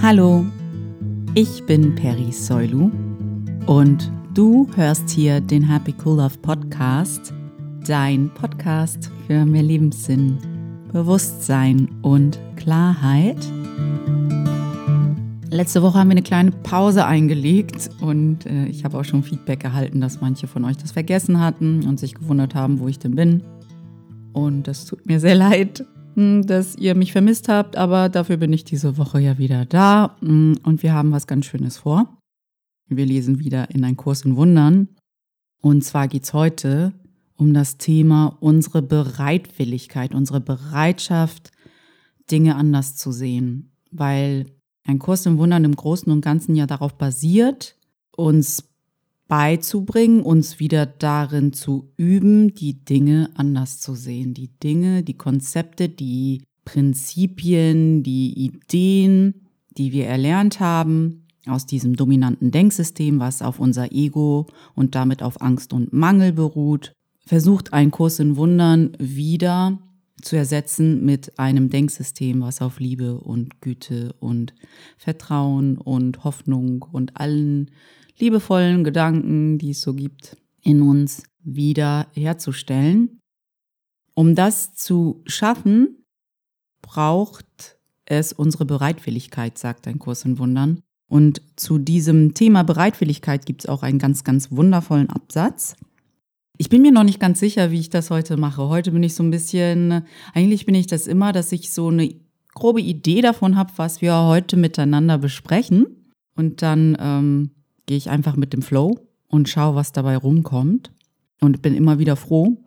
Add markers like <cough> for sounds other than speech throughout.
Hallo, ich bin Peri Soilu und du hörst hier den Happy Cool Love Podcast, dein Podcast für mehr Lebenssinn, Bewusstsein und Klarheit. Letzte Woche haben wir eine kleine Pause eingelegt und äh, ich habe auch schon Feedback erhalten, dass manche von euch das vergessen hatten und sich gewundert haben, wo ich denn bin. Und das tut mir sehr leid, dass ihr mich vermisst habt, aber dafür bin ich diese Woche ja wieder da. Hm, und wir haben was ganz Schönes vor. Wir lesen wieder in ein Kurs in Wundern. Und zwar geht es heute um das Thema unsere Bereitwilligkeit, unsere Bereitschaft, Dinge anders zu sehen, weil ein Kurs im Wundern im Großen und Ganzen ja darauf basiert, uns beizubringen, uns wieder darin zu üben, die Dinge anders zu sehen. Die Dinge, die Konzepte, die Prinzipien, die Ideen, die wir erlernt haben aus diesem dominanten Denksystem, was auf unser Ego und damit auf Angst und Mangel beruht, versucht ein Kurs in Wundern wieder zu ersetzen mit einem Denksystem, was auf Liebe und Güte und Vertrauen und Hoffnung und allen liebevollen Gedanken, die es so gibt, in uns wieder herzustellen. Um das zu schaffen, braucht es unsere Bereitwilligkeit, sagt ein Kurs in Wundern. Und zu diesem Thema Bereitwilligkeit gibt es auch einen ganz, ganz wundervollen Absatz. Ich bin mir noch nicht ganz sicher, wie ich das heute mache. Heute bin ich so ein bisschen, eigentlich bin ich das immer, dass ich so eine grobe Idee davon habe, was wir heute miteinander besprechen. Und dann ähm, gehe ich einfach mit dem Flow und schaue, was dabei rumkommt. Und bin immer wieder froh,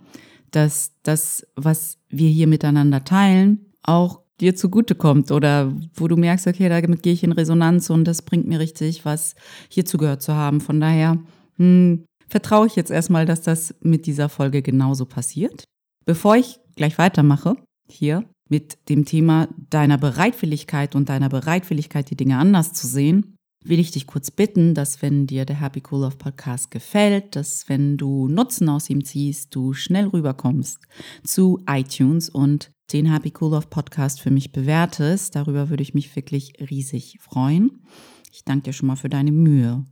dass das, was wir hier miteinander teilen, auch dir zugutekommt oder wo du merkst, okay, damit gehe ich in Resonanz und das bringt mir richtig was, hier zugehört zu haben. Von daher, hm, vertraue ich jetzt erstmal, dass das mit dieser Folge genauso passiert. Bevor ich gleich weitermache, hier mit dem Thema deiner Bereitwilligkeit und deiner Bereitwilligkeit, die Dinge anders zu sehen, will ich dich kurz bitten, dass wenn dir der Happy Cool Love Podcast gefällt, dass wenn du Nutzen aus ihm ziehst, du schnell rüberkommst zu iTunes und den Happy Cool Love Podcast für mich bewertest. Darüber würde ich mich wirklich riesig freuen. Ich danke dir schon mal für deine Mühe.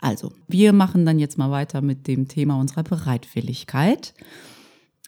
Also, wir machen dann jetzt mal weiter mit dem Thema unserer Bereitwilligkeit.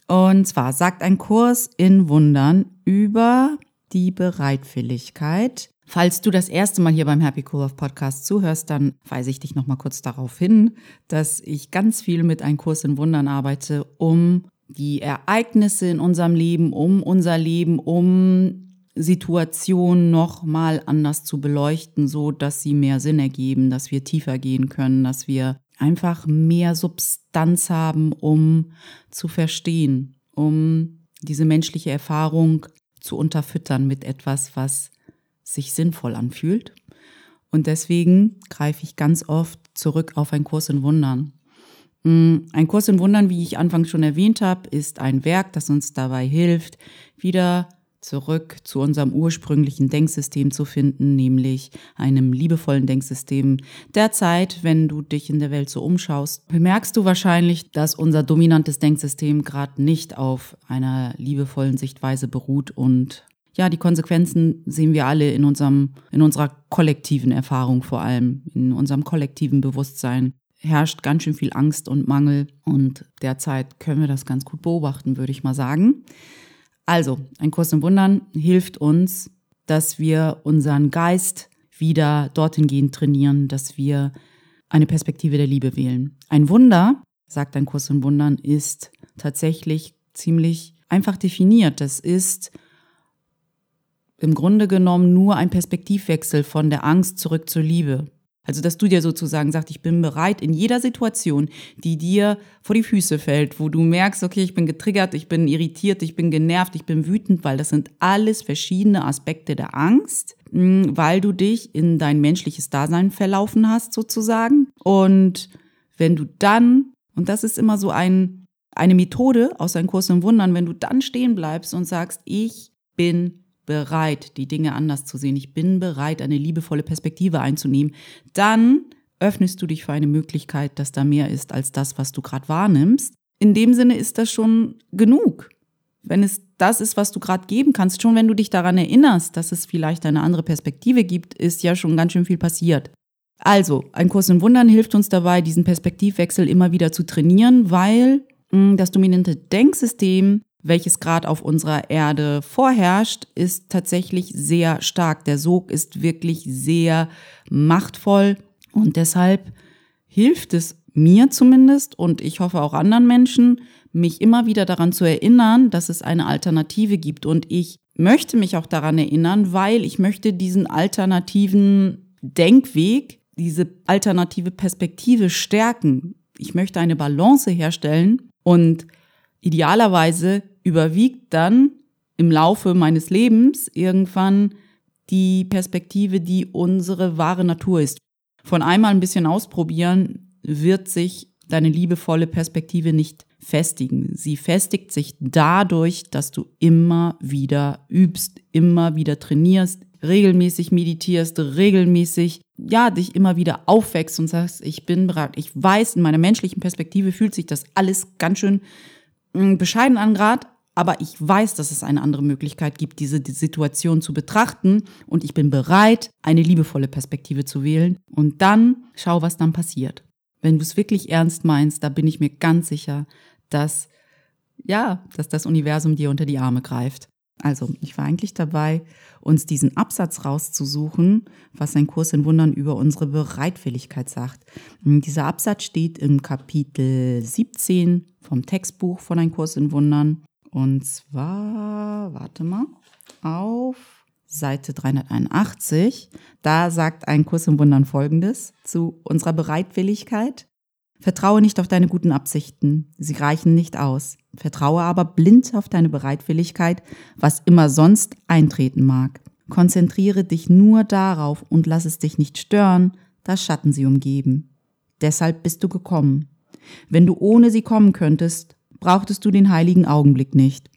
Und zwar sagt ein Kurs in Wundern über die Bereitwilligkeit. Falls du das erste Mal hier beim Happy Cool Off Podcast zuhörst, dann weise ich dich nochmal kurz darauf hin, dass ich ganz viel mit einem Kurs in Wundern arbeite, um die Ereignisse in unserem Leben, um unser Leben, um Situation noch mal anders zu beleuchten, so dass sie mehr Sinn ergeben, dass wir tiefer gehen können, dass wir einfach mehr Substanz haben, um zu verstehen, um diese menschliche Erfahrung zu unterfüttern mit etwas, was sich sinnvoll anfühlt. Und deswegen greife ich ganz oft zurück auf einen Kurs in Wundern. Mm, ein Kurs in Wundern, wie ich anfangs schon erwähnt habe, ist ein Werk, das uns dabei hilft, wieder zurück zu unserem ursprünglichen Denksystem zu finden, nämlich einem liebevollen Denksystem. Derzeit, wenn du dich in der Welt so umschaust, bemerkst du wahrscheinlich, dass unser dominantes Denksystem gerade nicht auf einer liebevollen Sichtweise beruht und ja, die Konsequenzen sehen wir alle in unserem, in unserer kollektiven Erfahrung vor allem, in unserem kollektiven Bewusstsein herrscht ganz schön viel Angst und Mangel und derzeit können wir das ganz gut beobachten, würde ich mal sagen. Also, ein Kurs im Wundern hilft uns, dass wir unseren Geist wieder dorthin gehen trainieren, dass wir eine Perspektive der Liebe wählen. Ein Wunder, sagt ein Kurs im Wundern, ist tatsächlich ziemlich einfach definiert. Das ist im Grunde genommen nur ein Perspektivwechsel von der Angst zurück zur Liebe. Also, dass du dir sozusagen sagst, ich bin bereit in jeder Situation, die dir vor die Füße fällt, wo du merkst, okay, ich bin getriggert, ich bin irritiert, ich bin genervt, ich bin wütend, weil das sind alles verschiedene Aspekte der Angst, hm, weil du dich in dein menschliches Dasein verlaufen hast sozusagen. Und wenn du dann, und das ist immer so ein, eine Methode aus einem Kurs im Wundern, wenn du dann stehen bleibst und sagst, ich bin bereit, die Dinge anders zu sehen. Ich bin bereit, eine liebevolle Perspektive einzunehmen. Dann öffnest du dich für eine Möglichkeit, dass da mehr ist als das, was du gerade wahrnimmst. In dem Sinne ist das schon genug. Wenn es das ist, was du gerade geben kannst. Schon wenn du dich daran erinnerst, dass es vielleicht eine andere Perspektive gibt, ist ja schon ganz schön viel passiert. Also, ein Kurs in Wundern hilft uns dabei, diesen Perspektivwechsel immer wieder zu trainieren, weil hm, das dominante Denksystem, welches gerade auf unserer Erde vorherrscht, ist tatsächlich sehr stark. Der Sog ist wirklich sehr machtvoll und deshalb hilft es mir zumindest und ich hoffe auch anderen Menschen, mich immer wieder daran zu erinnern, dass es eine Alternative gibt. Und ich möchte mich auch daran erinnern, weil ich möchte diesen alternativen Denkweg, diese alternative Perspektive stärken. Ich möchte eine Balance herstellen und idealerweise überwiegt dann im Laufe meines Lebens irgendwann die Perspektive, die unsere wahre Natur ist. Von einmal ein bisschen ausprobieren wird sich deine liebevolle Perspektive nicht festigen. Sie festigt sich dadurch, dass du immer wieder übst, immer wieder trainierst, regelmäßig meditierst, regelmäßig, ja, dich immer wieder aufwächst und sagst, ich bin bereit. Ich weiß, in meiner menschlichen Perspektive fühlt sich das alles ganz schön mm, bescheiden an grad, aber ich weiß, dass es eine andere Möglichkeit gibt, diese Situation zu betrachten und ich bin bereit, eine liebevolle Perspektive zu wählen und dann schau, was dann passiert. Wenn du es wirklich ernst meinst, da bin ich mir ganz sicher, dass, ja, dass das Universum dir unter die Arme greift. Also, ich war eigentlich dabei, uns diesen Absatz rauszusuchen, was ein Kurs in Wundern über unsere Bereitwilligkeit sagt. Dieser Absatz steht im Kapitel 17 vom Textbuch von Ein Kurs in Wundern. Und zwar, warte mal, auf Seite 381. Da sagt ein Kurs in Wundern folgendes zu unserer Bereitwilligkeit. Vertraue nicht auf deine guten Absichten, sie reichen nicht aus. Vertraue aber blind auf deine Bereitwilligkeit, was immer sonst eintreten mag. Konzentriere dich nur darauf und lass es dich nicht stören, da Schatten sie umgeben. Deshalb bist du gekommen. Wenn du ohne sie kommen könntest, brauchtest du den heiligen Augenblick nicht.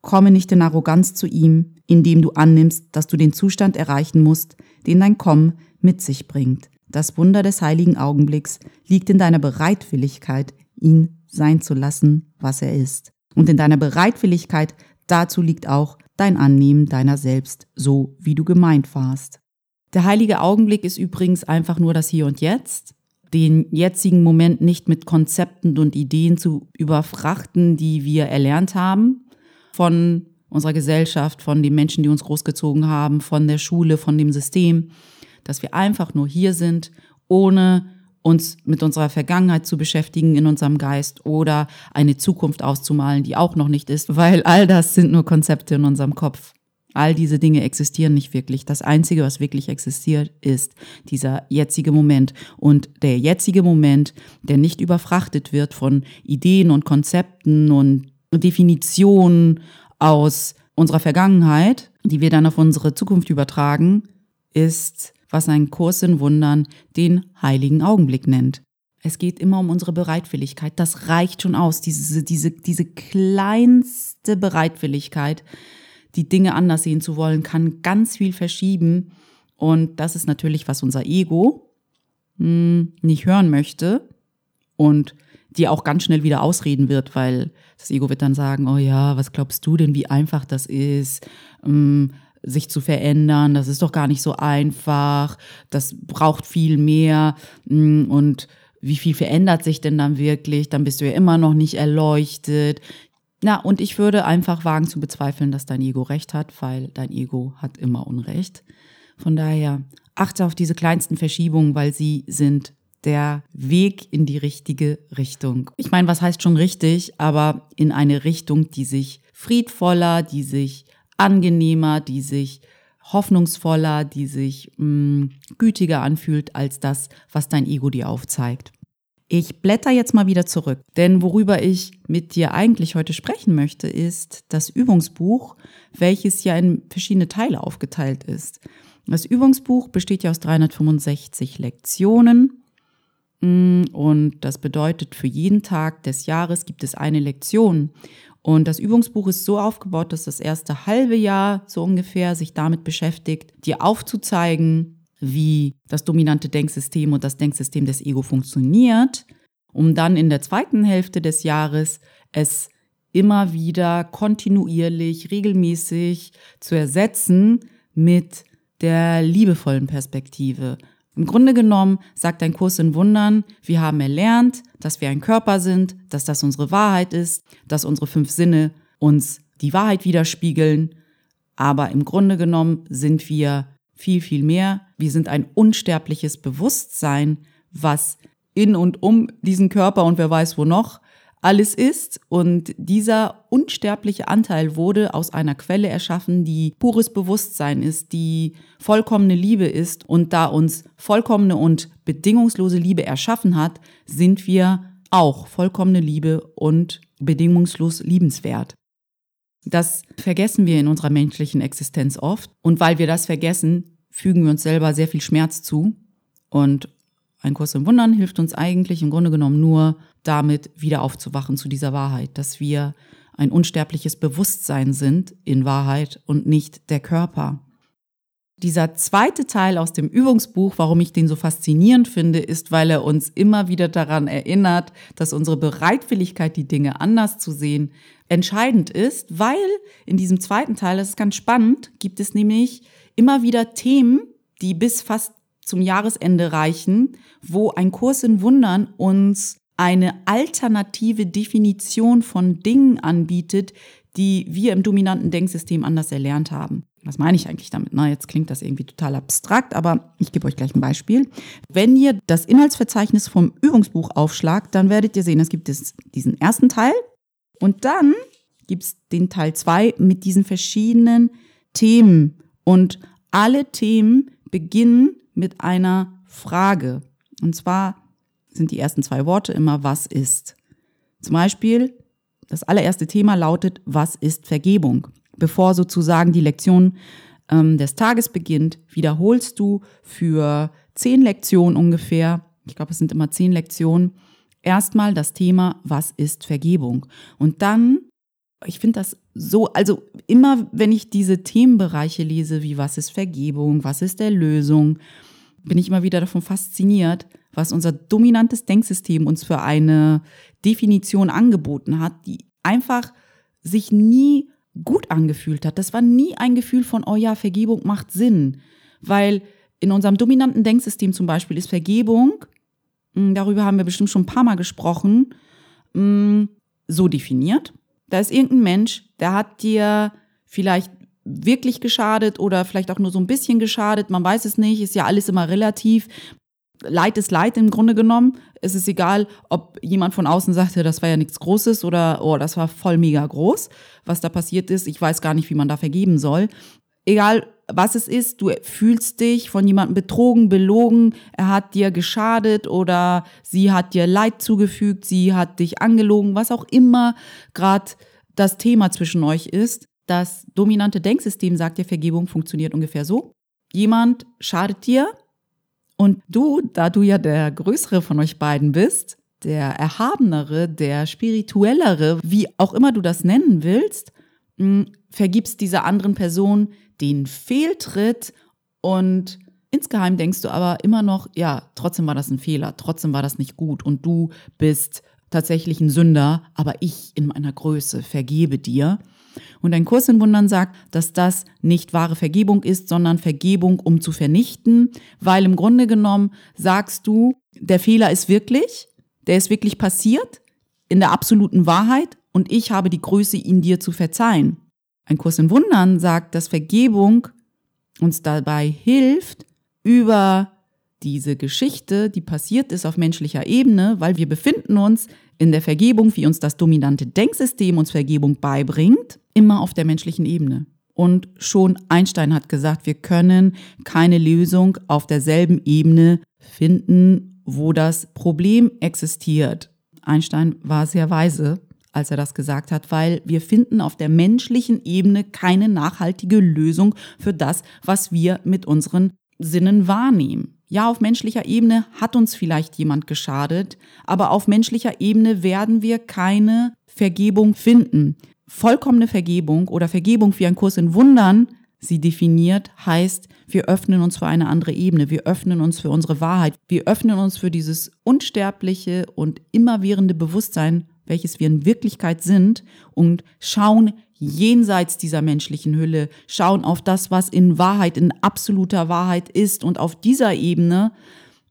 Komme nicht in Arroganz zu ihm, indem du annimmst, dass du den Zustand erreichen musst, den dein Kommen mit sich bringt. Das Wunder des heiligen Augenblicks liegt in deiner Bereitwilligkeit, ihn sein zu lassen, was er ist. Und in deiner Bereitwilligkeit dazu liegt auch dein Annehmen deiner selbst, so wie du gemeint warst. Der heilige Augenblick ist übrigens einfach nur das Hier und Jetzt, den jetzigen Moment nicht mit Konzepten und Ideen zu überfrachten, die wir erlernt haben von unserer Gesellschaft, von den Menschen, die uns großgezogen haben, von der Schule, von dem System, dass wir einfach nur hier sind, ohne uns mit unserer Vergangenheit zu beschäftigen in unserem Geist oder eine Zukunft auszumalen, die auch noch nicht ist, weil all das sind nur Konzepte in unserem Kopf. All diese Dinge existieren nicht wirklich. Das Einzige, was wirklich existiert, ist dieser jetzige Moment. Und der jetzige Moment, der nicht überfrachtet wird von Ideen und Konzepten und Definitionen aus unserer Vergangenheit, die wir dann auf unsere Zukunft übertragen, ist was ein Kurs in Wundern den heiligen Augenblick nennt. Es geht immer um unsere Bereitwilligkeit. Das reicht schon aus, diese, diese, diese kleinste Bereitwilligkeit, die Dinge anders sehen zu wollen, kann ganz viel verschieben. Und das ist natürlich, was unser Ego hm, nicht hören möchte und die auch ganz schnell wieder ausreden wird, weil das Ego wird dann sagen, oh ja, was glaubst du denn, wie einfach das ist? Ähm, sich zu verändern. Das ist doch gar nicht so einfach. Das braucht viel mehr. Mm, und wie viel verändert sich denn dann wirklich? Dann bist du ja immer noch nicht erleuchtet. Na, und ich würde einfach wagen zu bezweifeln, dass dein Ego recht hat, weil dein Ego hat immer Unrecht. Von daher achte auf diese kleinsten Verschiebungen, weil sie sind der Weg in die richtige Richtung. Ich meine, was heißt schon richtig, aber in eine Richtung, die sich friedvoller, die sich angenehmer, die sich hoffnungsvoller, die sich mh, mm, gütiger anfühlt als das, was dein Ego dir aufzeigt. Ich blätter jetzt mal wieder zurück, denn worüber ich mit dir eigentlich heute sprechen möchte, ist das Übungsbuch, welches ja in verschiedene Teile aufgeteilt ist. Das Übungsbuch besteht ja aus 365 Lektionen mm, und das bedeutet, für jeden Tag des Jahres gibt es eine Lektion. Und das Übungsbuch ist so aufgebaut, dass das erste halbe Jahr so ungefähr sich damit beschäftigt, dir aufzuzeigen, wie das dominante Denksystem und das Denksystem des Ego funktioniert, um dann in der zweiten Hälfte des Jahres es immer wieder kontinuierlich, regelmäßig zu ersetzen mit der liebevollen Perspektive. Im Grunde genommen sagt ein Kurs in Wundern, wir haben erlernt, dass wir ein Körper sind, dass das unsere Wahrheit ist, dass unsere fünf Sinne uns die Wahrheit widerspiegeln. Aber im Grunde genommen sind wir viel, viel mehr. Wir sind ein unsterbliches Bewusstsein, was in und um diesen Körper und wer weiß wo noch alles ist. Und dieser unsterbliche Anteil wurde aus einer Quelle erschaffen, die pures Bewusstsein ist, die vollkommene Liebe ist. Und da uns vollkommene und bedingungslose Liebe erschaffen hat, sind wir auch vollkommene Liebe und bedingungslos liebenswert. Das vergessen wir in unserer menschlichen Existenz oft. Und weil wir das vergessen, fügen wir uns selber sehr viel Schmerz zu. Und ein Kurs im Wundern hilft uns eigentlich im Grunde genommen nur damit wieder aufzuwachen zu dieser Wahrheit, dass wir ein unsterbliches Bewusstsein sind in Wahrheit und nicht der Körper. Dieser zweite Teil aus dem Übungsbuch, warum ich den so faszinierend finde, ist, weil er uns immer wieder daran erinnert, dass unsere Bereitwilligkeit, die Dinge anders zu sehen, entscheidend ist, weil in diesem zweiten Teil, das ist ganz spannend, gibt es nämlich immer wieder Themen, die bis fast zum Jahresende reichen, wo ein Kurs in Wundern uns eine alternative Definition von Dingen anbietet, die wir im dominanten Denksystem anders erlernt haben. Was meine ich eigentlich damit? Na, jetzt klingt das irgendwie total abstrakt, aber ich gebe euch gleich ein Beispiel. Wenn ihr das Inhaltsverzeichnis vom Übungsbuch aufschlagt, dann werdet ihr sehen, es gibt diesen ersten Teil und dann gibt es den Teil zwei mit diesen verschiedenen Themen. Und alle Themen beginnen mit einer Frage. Und zwar sind die ersten zwei Worte immer was ist. Zum Beispiel, das allererste Thema lautet, was ist Vergebung? Bevor sozusagen die Lektion ähm, des Tages beginnt, wiederholst du für zehn Lektionen ungefähr, ich glaube, es sind immer zehn Lektionen, erstmal das Thema, was ist Vergebung? Und dann, ich finde das so, also immer, wenn ich diese Themenbereiche lese, wie was ist Vergebung, was ist Erlösung, bin ich immer wieder davon fasziniert, was unser dominantes Denksystem uns für eine Definition angeboten hat, die einfach sich nie gut angefühlt hat. Das war nie ein Gefühl von, oh ja, Vergebung macht Sinn. Weil in unserem dominanten Denksystem zum Beispiel ist Vergebung, hm, darüber haben wir bestimmt schon ein paar Mal gesprochen, hm, so definiert. Da ist irgendein Mensch, der hat dir vielleicht wirklich geschadet oder vielleicht auch nur so ein bisschen geschadet, man weiß es nicht, ist ja alles immer relativ. Leid ist Leid im Grunde genommen. Es ist egal, ob jemand von außen sagt, ja, das war ja nichts Großes oder, oh, das war voll mega groß, was da passiert ist. Ich weiß gar nicht, wie man da vergeben soll. Egal, was es ist, du fühlst dich von jemandem betrogen, belogen, er hat dir geschadet oder sie hat dir Leid zugefügt, sie hat dich angelogen, was auch immer gerade das Thema zwischen euch ist. Das dominante Denksystem sagt dir, Vergebung funktioniert ungefähr so. Jemand schadet dir, und du, da du ja der größere von euch beiden bist, der erhabenere, der spirituellere, wie auch immer du das nennen willst, hm, vergibst dieser anderen Person den Fehltritt und insgeheim denkst du aber immer noch, ja, trotzdem war das ein Fehler, trotzdem war das nicht gut und du bist tatsächlich ein Sünder, aber ich in meiner Größe vergebe dir. Und ein Kurs in Wundern sagt, dass das nicht wahre Vergebung ist, sondern Vergebung, um zu vernichten, weil im Grunde genommen sagst du, der Fehler ist wirklich, der ist wirklich passiert, in der absoluten Wahrheit und ich habe die Größe, ihn dir zu verzeihen. Ein Kurs in Wundern sagt, dass Vergebung uns dabei hilft, über diese Geschichte, die passiert ist auf menschlicher Ebene, weil wir befinden uns in der Vergebung, wie uns das dominante Denksystem uns Vergebung beibringt, immer auf der menschlichen Ebene. Und schon Einstein hat gesagt, wir können keine Lösung auf derselben Ebene finden, wo das Problem existiert. Einstein war sehr weise, als er das gesagt hat, weil wir finden auf der menschlichen Ebene keine nachhaltige Lösung für das, was wir mit unseren Sinnen wahrnehmen. Ja, auf menschlicher Ebene hat uns vielleicht jemand geschadet, aber auf menschlicher Ebene werden wir keine Vergebung finden. Vollkommene Vergebung oder Vergebung wie ein Kurs in Wundern sie definiert, heißt, wir öffnen uns für eine andere Ebene, wir öffnen uns für unsere Wahrheit, wir öffnen uns für dieses unsterbliche und immerwährende Bewusstsein, welches wir in Wirklichkeit sind und schauen jenseits dieser menschlichen Hülle, schauen auf das, was in Wahrheit, in absoluter Wahrheit ist. Und auf dieser Ebene,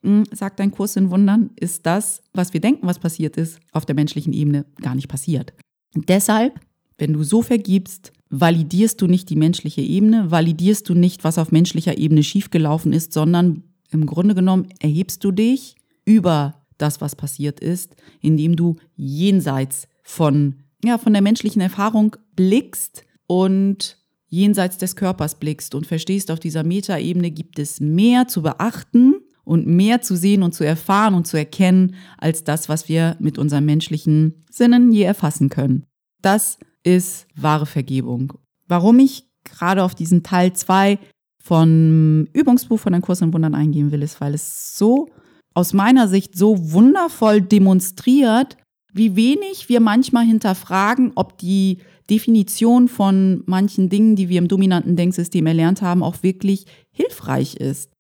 hm, sagt ein Kurs in Wundern, ist das, was wir denken, was passiert ist, auf der menschlichen Ebene gar nicht passiert. Deshalb, wenn du so vergibst, validierst du nicht die menschliche Ebene, validierst du nicht, was auf menschlicher Ebene schiefgelaufen ist, sondern im Grunde genommen erhebst du dich über das, was passiert ist, indem du jenseits von, ja, von der menschlichen Erfahrung blickst und jenseits des Körpers blickst und verstehst, auf dieser Metaebene gibt es mehr zu beachten und mehr zu sehen und zu erfahren und zu erkennen, als das, was wir mit unseren menschlichen Sinnen je erfassen können. Das ist wahre Vergebung. Warum ich gerade auf diesen Teil 2 von Übungsbuch von den Kurs in Wundern eingehen will, ist, weil es so aus meiner Sicht so wundervoll demonstriert, wie wenig wir manchmal hinterfragen, ob die Definition von manchen Dingen, die wir im dominanten Denksystem erlernt haben, auch wirklich hilfreich ist.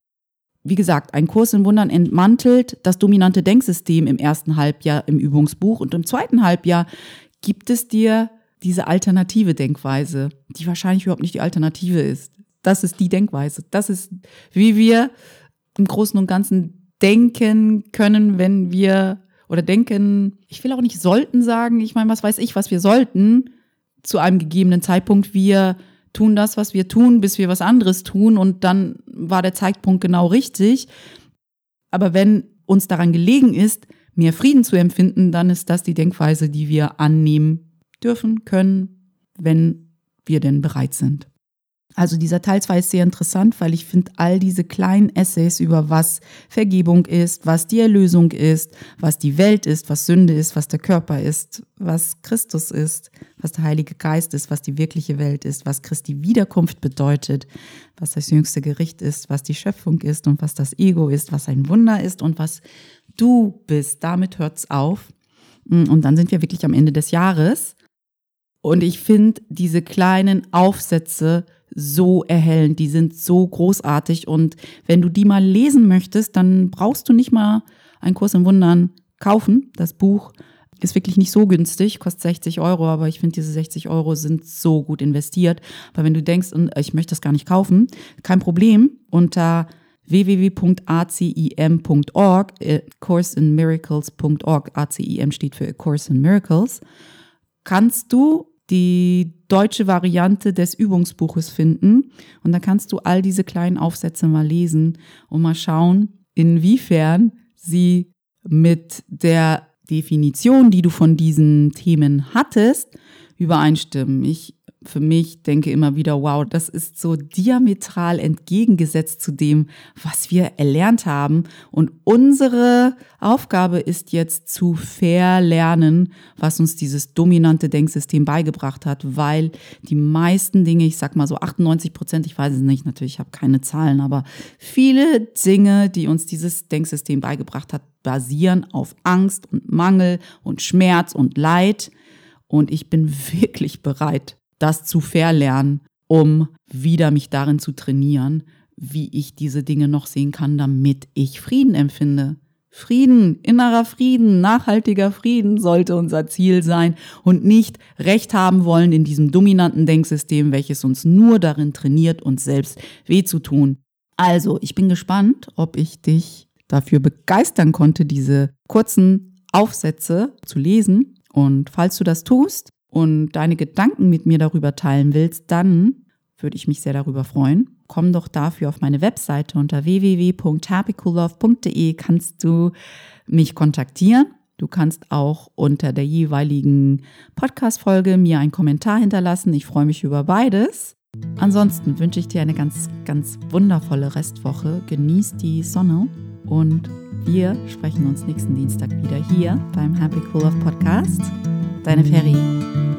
Wie gesagt, ein Kurs in Wundern entmantelt das dominante Denksystem im ersten Halbjahr im Übungsbuch und im zweiten Halbjahr gibt es dir diese alternative Denkweise, die wahrscheinlich überhaupt nicht die Alternative ist. Das ist die Denkweise. Das ist, wie wir im Großen und Ganzen denken können, wenn wir oder denken, ich will auch nicht sollten sagen, ich meine, was weiß ich, was wir sollten zu einem gegebenen Zeitpunkt. Wir tun das, was wir tun, bis wir was anderes tun und dann war der Zeitpunkt genau richtig. Aber wenn uns daran gelegen ist, mehr Frieden zu empfinden, dann ist das die Denkweise, die wir annehmen dürfen, können, wenn wir denn bereit sind. Also dieser Teil 2 ist sehr interessant, weil ich finde all diese kleinen Essays über was Vergebung ist, was die Erlösung ist, was die Welt ist, was Sünde ist, was der Körper ist, was Christus ist, was der Heilige Geist ist, was die wirkliche Welt ist, was Christi Wiederkunft bedeutet, was das jüngste Gericht ist, was die Schöpfung ist und was das Ego ist, was ein Wunder ist und was du bist. Damit hört's auf. Und dann sind wir wirklich am Ende des Jahres. Und ich finde diese kleinen Aufsätze so erhellend, die sind so großartig und wenn du die mal lesen möchtest, dann brauchst du nicht mal einen Kurs in Wundern kaufen. Das Buch ist wirklich nicht so günstig, kostet 60 Euro, aber ich finde, diese 60 Euro sind so gut investiert. Weil wenn du denkst, ich möchte das gar nicht kaufen, kein Problem, unter www.acim.org, äh, coursein ACIM steht für A Course in Miracles, kannst du die deutsche Variante des Übungsbuches finden. Und da kannst du all diese kleinen Aufsätze mal lesen und mal schauen, inwiefern sie mit der Definition, die du von diesen Themen hattest, übereinstimmen. Ich für mich denke immer wieder, wow, das ist so diametral entgegengesetzt zu dem, was wir erlernt haben. Und unsere Aufgabe ist jetzt zu verlernen, was uns dieses dominante Denksystem beigebracht hat, weil die meisten Dinge, ich sag mal so 98 Prozent, ich weiß es nicht, natürlich, ich habe keine Zahlen, aber viele Dinge, die uns dieses Denksystem beigebracht hat, basieren auf Angst und Mangel und Schmerz und Leid. Und ich bin <laughs> wirklich bereit, das zu verlernen, um wieder mich darin zu trainieren, wie ich diese Dinge noch sehen kann, damit ich Frieden empfinde. Frieden, innerer Frieden, nachhaltiger Frieden sollte unser Ziel sein und nicht Recht haben wollen in diesem dominanten Denksystem, welches uns nur darin trainiert, uns selbst weh zu tun. Also, ich bin gespannt, ob ich dich dafür begeistern konnte, diese kurzen Aufsätze zu lesen. Und falls du das tust, und deine Gedanken mit mir darüber teilen willst, dann würde ich mich sehr darüber freuen. Komm doch dafür auf meine Webseite unter www.happycoollove.de kannst du mich kontaktieren. Du kannst auch unter der jeweiligen Podcast-Folge mir einen Kommentar hinterlassen. Ich freue mich über beides. Ansonsten wünsche ich dir eine ganz, ganz wundervolle Restwoche. Genieß die Sonne und wir sprechen uns nächsten Dienstag wieder hier beim Happy Cool Love Podcast deine Ferie.